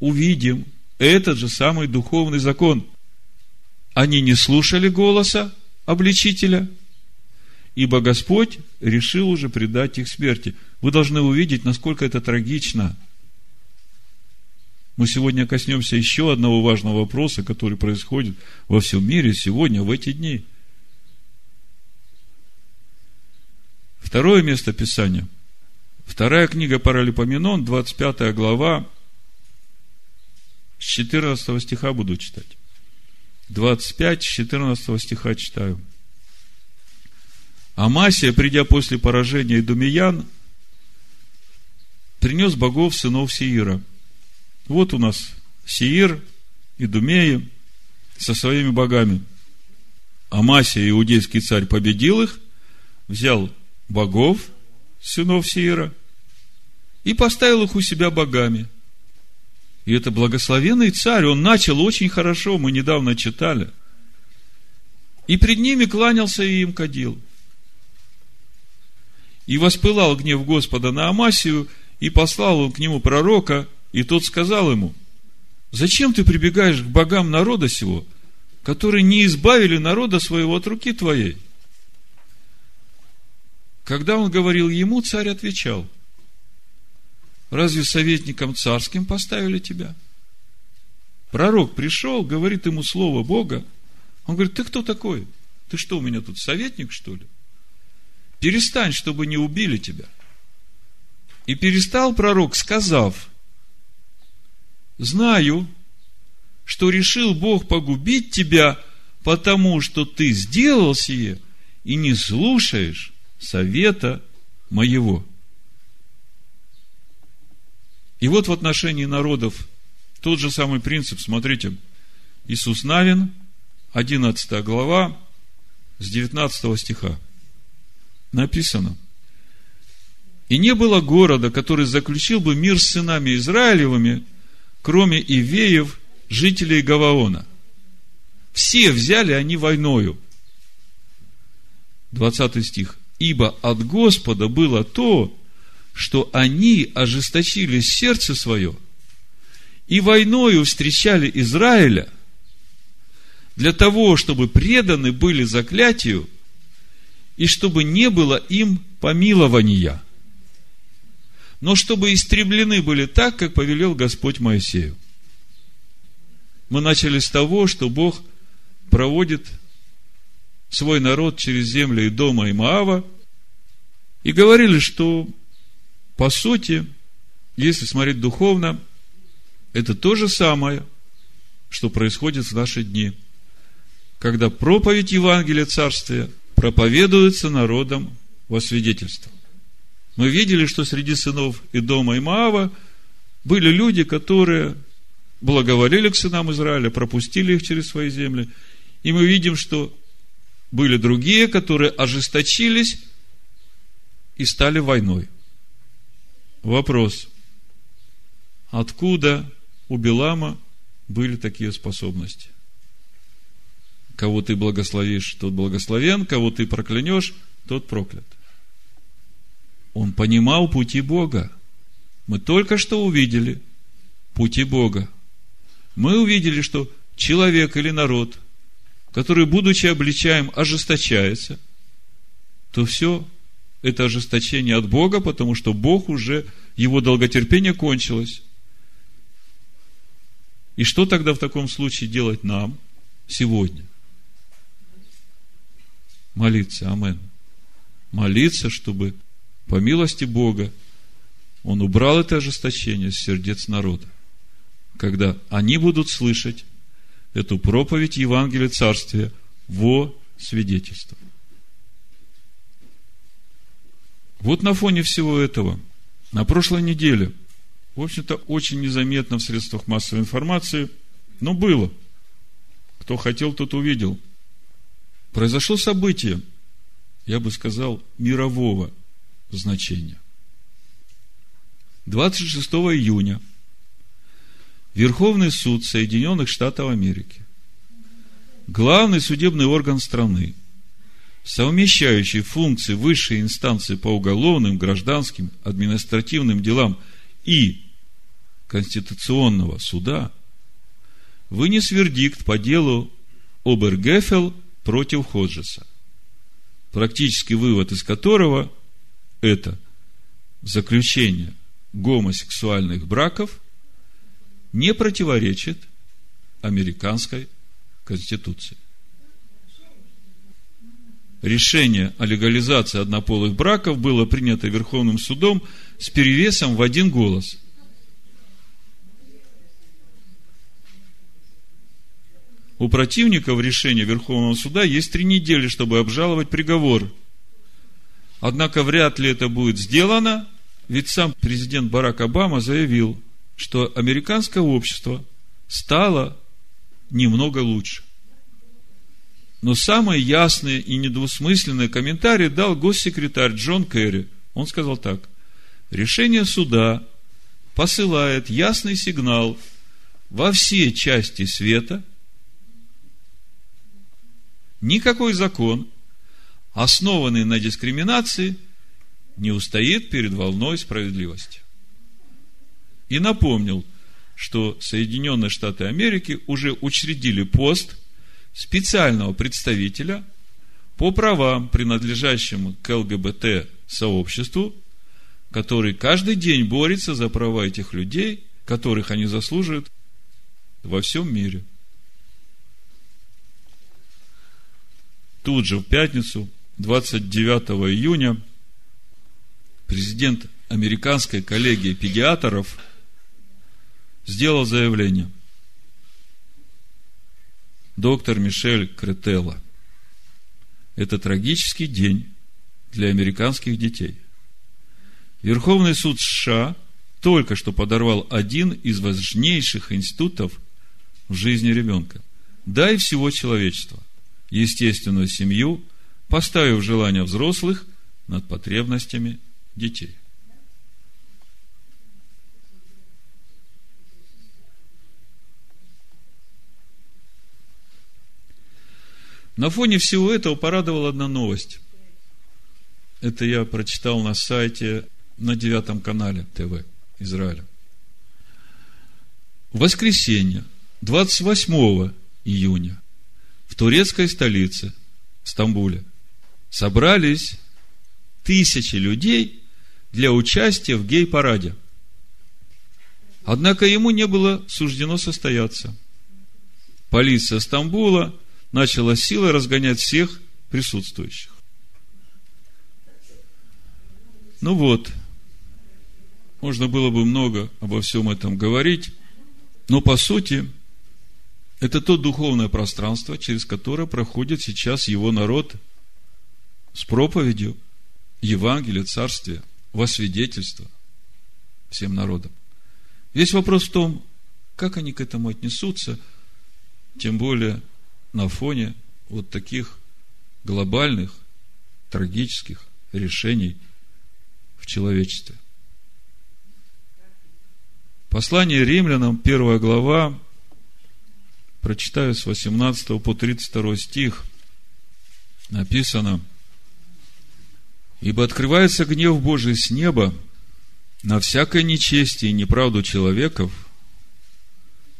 увидим этот же самый духовный закон. Они не слушали голоса обличителя, ибо Господь решил уже предать их смерти. Вы должны увидеть, насколько это трагично. Мы сегодня коснемся еще одного важного вопроса, который происходит во всем мире сегодня, в эти дни. Второе место Писания – Вторая книга Паралипоменон, 25 глава, с 14 стиха буду читать. 25, с 14 стиха читаю. Амасия, придя после поражения Идумиян, принес богов сынов Сиира. Вот у нас Сиир, Идумея со своими богами. Амасия, иудейский царь, победил их, взял богов – сынов Сиира, и поставил их у себя богами. И это благословенный царь, он начал очень хорошо, мы недавно читали. И пред ними кланялся и им кадил. И воспылал гнев Господа на Амасию, И послал он к нему пророка, и тот сказал ему, зачем ты прибегаешь к богам народа сего, которые не избавили народа своего от руки твоей? Когда он говорил ему, царь отвечал, разве советником царским поставили тебя? Пророк пришел, говорит ему слово Бога. Он говорит, ты кто такой? Ты что, у меня тут советник, что ли? Перестань, чтобы не убили тебя. И перестал пророк, сказав, знаю, что решил Бог погубить тебя, потому что ты сделал сие и не слушаешь совета моего. И вот в отношении народов тот же самый принцип. Смотрите, Иисус Навин, 11 глава, с 19 стиха. Написано. И не было города, который заключил бы мир с сынами Израилевыми, кроме Ивеев, жителей Гаваона. Все взяли они войною. 20 стих. Ибо от Господа было то, что они ожесточили сердце свое и войною встречали Израиля для того, чтобы преданы были заклятию и чтобы не было им помилования, но чтобы истреблены были так, как повелел Господь Моисею. Мы начали с того, что Бог проводит свой народ через земли и дома и Маава, и говорили, что по сути, если смотреть духовно, это то же самое, что происходит в наши дни, когда проповедь Евангелия Царствия проповедуется народом во свидетельство. Мы видели, что среди сынов и Маава были люди, которые благоволили к сынам Израиля, пропустили их через свои земли. И мы видим, что были другие, которые ожесточились и стали войной. Вопрос. Откуда у Белама были такие способности? Кого ты благословишь, тот благословен, кого ты проклянешь, тот проклят. Он понимал пути Бога. Мы только что увидели пути Бога. Мы увидели, что человек или народ, который, будучи обличаем, ожесточается, то все это ожесточение от Бога, потому что Бог уже, его долготерпение кончилось. И что тогда в таком случае делать нам сегодня? Молиться, амен. Молиться, чтобы по милости Бога Он убрал это ожесточение с сердец народа. Когда они будут слышать эту проповедь Евангелия Царствия во свидетельство. Вот на фоне всего этого, на прошлой неделе, в общем-то, очень незаметно в средствах массовой информации, но было. Кто хотел, тот увидел. Произошло событие, я бы сказал, мирового значения. 26 июня Верховный суд Соединенных Штатов Америки, главный судебный орган страны, совмещающий функции высшей инстанции по уголовным, гражданским, административным делам и Конституционного суда, вынес вердикт по делу Обергефел против Ходжеса, практический вывод из которого это заключение гомосексуальных браков не противоречит американской конституции решение о легализации однополых браков было принято Верховным судом с перевесом в один голос. У противников решения Верховного суда есть три недели, чтобы обжаловать приговор. Однако вряд ли это будет сделано, ведь сам президент Барак Обама заявил, что американское общество стало немного лучше. Но самые ясные и недвусмысленные комментарии дал госсекретарь Джон Керри. Он сказал так. Решение суда посылает ясный сигнал во все части света. Никакой закон, основанный на дискриминации, не устоит перед волной справедливости. и напомнил, что Соединенные Штаты Америки уже учредили пост специального представителя по правам, принадлежащему к ЛГБТ сообществу, который каждый день борется за права этих людей, которых они заслуживают во всем мире. Тут же в пятницу, 29 июня, президент американской коллегии педиатров сделал заявление. Доктор Мишель Кретелла. Это трагический день для американских детей. Верховный суд США только что подорвал один из важнейших институтов в жизни ребенка, да и всего человечества, естественную семью, поставив желания взрослых над потребностями детей. На фоне всего этого порадовала одна новость. Это я прочитал на сайте на девятом канале ТВ Израиля. В воскресенье, 28 июня, в турецкой столице, Стамбуле, собрались тысячи людей для участия в гей-параде. Однако ему не было суждено состояться. Полиция Стамбула начала силой разгонять всех присутствующих. Ну вот, можно было бы много обо всем этом говорить, но по сути, это то духовное пространство, через которое проходит сейчас его народ с проповедью Евангелия, Царствия, во свидетельство всем народам. Весь вопрос в том, как они к этому отнесутся, тем более на фоне вот таких глобальных, трагических решений в человечестве. Послание римлянам, первая глава, прочитаю с 18 по 32 стих, написано, «Ибо открывается гнев Божий с неба на всякое нечестие и неправду человеков,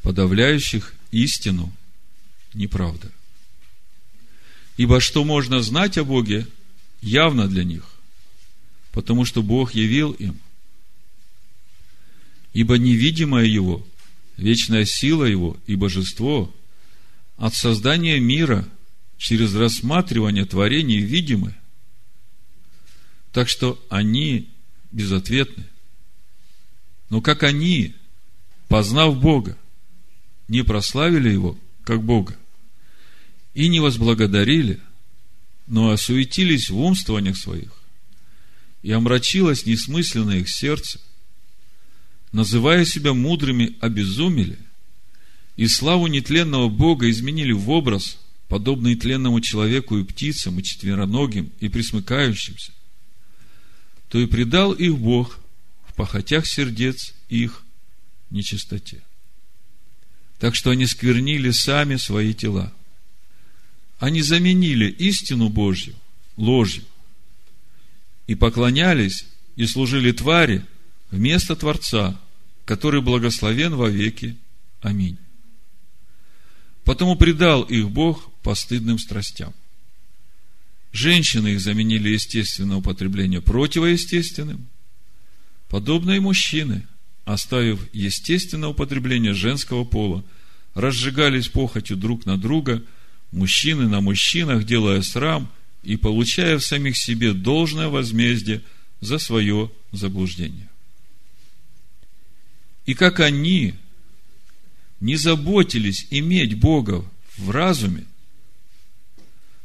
подавляющих истину – неправда. Ибо что можно знать о Боге, явно для них, потому что Бог явил им. Ибо невидимое Его, вечная сила Его и Божество от создания мира через рассматривание творений видимы. Так что они безответны. Но как они, познав Бога, не прославили Его, как Бога, и не возблагодарили, но осуетились в умствованиях своих, и омрачилось несмысленное их сердце, называя себя мудрыми, обезумели, и славу нетленного Бога изменили в образ, подобный тленному человеку и птицам, и четвероногим, и присмыкающимся, то и предал их Бог в похотях сердец их нечистоте. Так что они сквернили сами свои тела – они заменили истину Божью ложью и поклонялись и служили твари вместо Творца, который благословен во веки. Аминь. Потому предал их Бог постыдным страстям. Женщины их заменили естественное употребление противоестественным, подобно и мужчины, оставив естественное употребление женского пола, разжигались похотью друг на друга – мужчины на мужчинах, делая срам и получая в самих себе должное возмездие за свое заблуждение. И как они не заботились иметь Бога в разуме,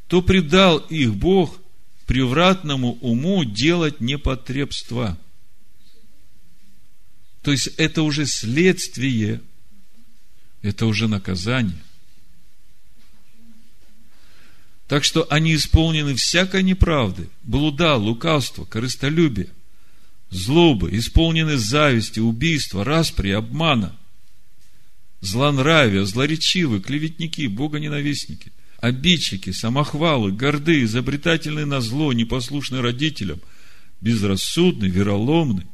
то предал их Бог превратному уму делать непотребства. То есть это уже следствие, это уже наказание. Так что они исполнены всякой неправды, блуда, лукавства, корыстолюбия, злобы, исполнены зависти, убийства, распри, обмана, злонравия, злоречивы, клеветники, богоненавистники, обидчики, самохвалы, горды, изобретательные на зло, непослушны родителям, безрассудны, вероломны,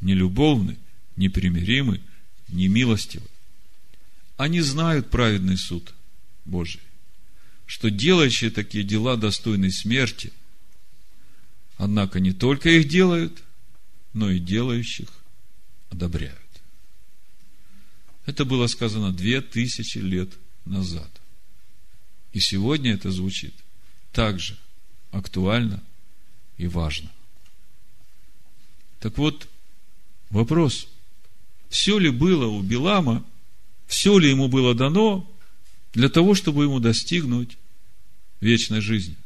нелюбовны, непримиримы, немилостивы. Они знают праведный суд Божий, что делающие такие дела достойны смерти, однако не только их делают, но и делающих одобряют. Это было сказано две тысячи лет назад. И сегодня это звучит также актуально и важно. Так вот, вопрос, все ли было у Билама, все ли ему было дано для того, чтобы ему достигнуть вечной жизни?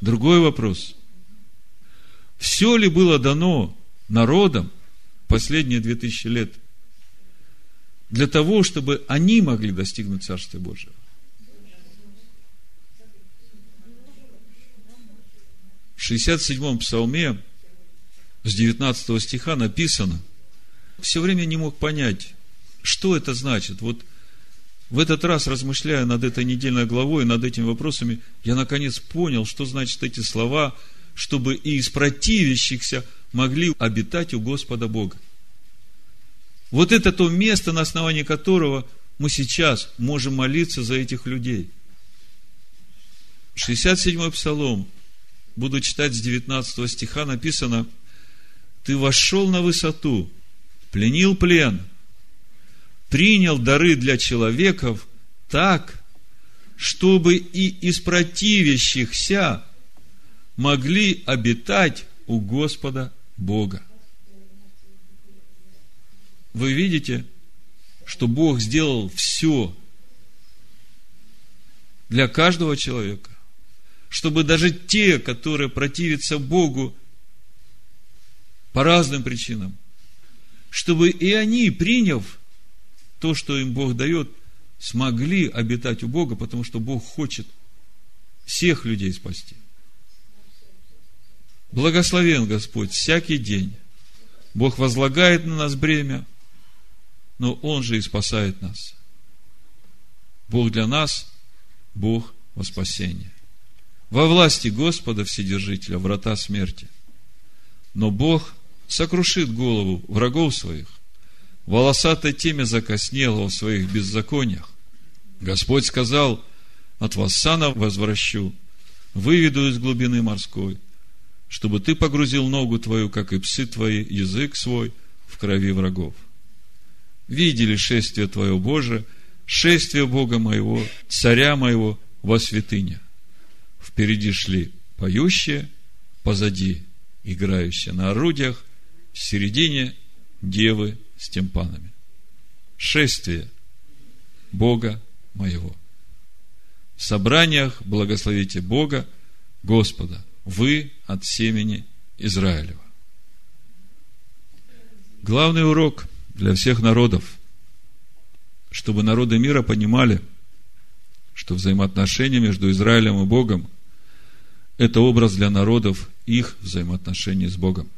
Другой вопрос. Все ли было дано народам последние две тысячи лет для того, чтобы они могли достигнуть Царствия Божьего? В 67-м псалме с 19 стиха написано, все время не мог понять, что это значит. Вот в этот раз, размышляя над этой недельной главой, над этими вопросами, я наконец понял, что значат эти слова, чтобы и из противящихся могли обитать у Господа Бога. Вот это то место, на основании которого мы сейчас можем молиться за этих людей. 67-й псалом, буду читать с 19 стиха, написано, «Ты вошел на высоту, пленил плен, принял дары для человеков так, чтобы и из противящихся могли обитать у Господа Бога. Вы видите, что Бог сделал все для каждого человека чтобы даже те, которые противятся Богу по разным причинам, чтобы и они, приняв то, что им Бог дает, смогли обитать у Бога, потому что Бог хочет всех людей спасти. Благословен Господь всякий день. Бог возлагает на нас бремя, но Он же и спасает нас. Бог для нас, Бог во спасение. Во власти Господа Вседержителя врата смерти. Но Бог сокрушит голову врагов своих, волосатой теме закоснела в своих беззакониях. Господь сказал, от Вассана возвращу, выведу из глубины морской, чтобы ты погрузил ногу твою, как и псы твои, язык свой в крови врагов. Видели шествие Твое Боже, шествие Бога моего, царя моего во святыне. Впереди шли поющие, позади играющие на орудиях, в середине девы с тимпанами. Шествие Бога моего. В собраниях благословите Бога, Господа, вы от семени Израилева. Главный урок для всех народов, чтобы народы мира понимали – что взаимоотношения между Израилем и Богом – это образ для народов их взаимоотношений с Богом.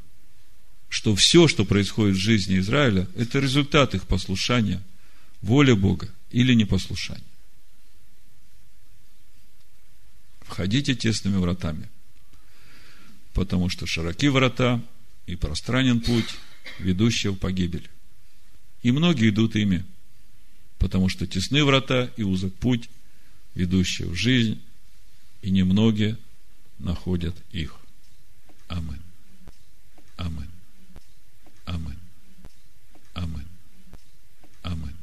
Что все, что происходит в жизни Израиля, это результат их послушания, воля Бога или непослушания. Входите тесными вратами, потому что широки врата и пространен путь, ведущий в погибель. И многие идут ими, потому что тесны врата и узок путь, ведущий в жизнь, и немногие находят их. Амин. Амин. Амин. Амин. Амин.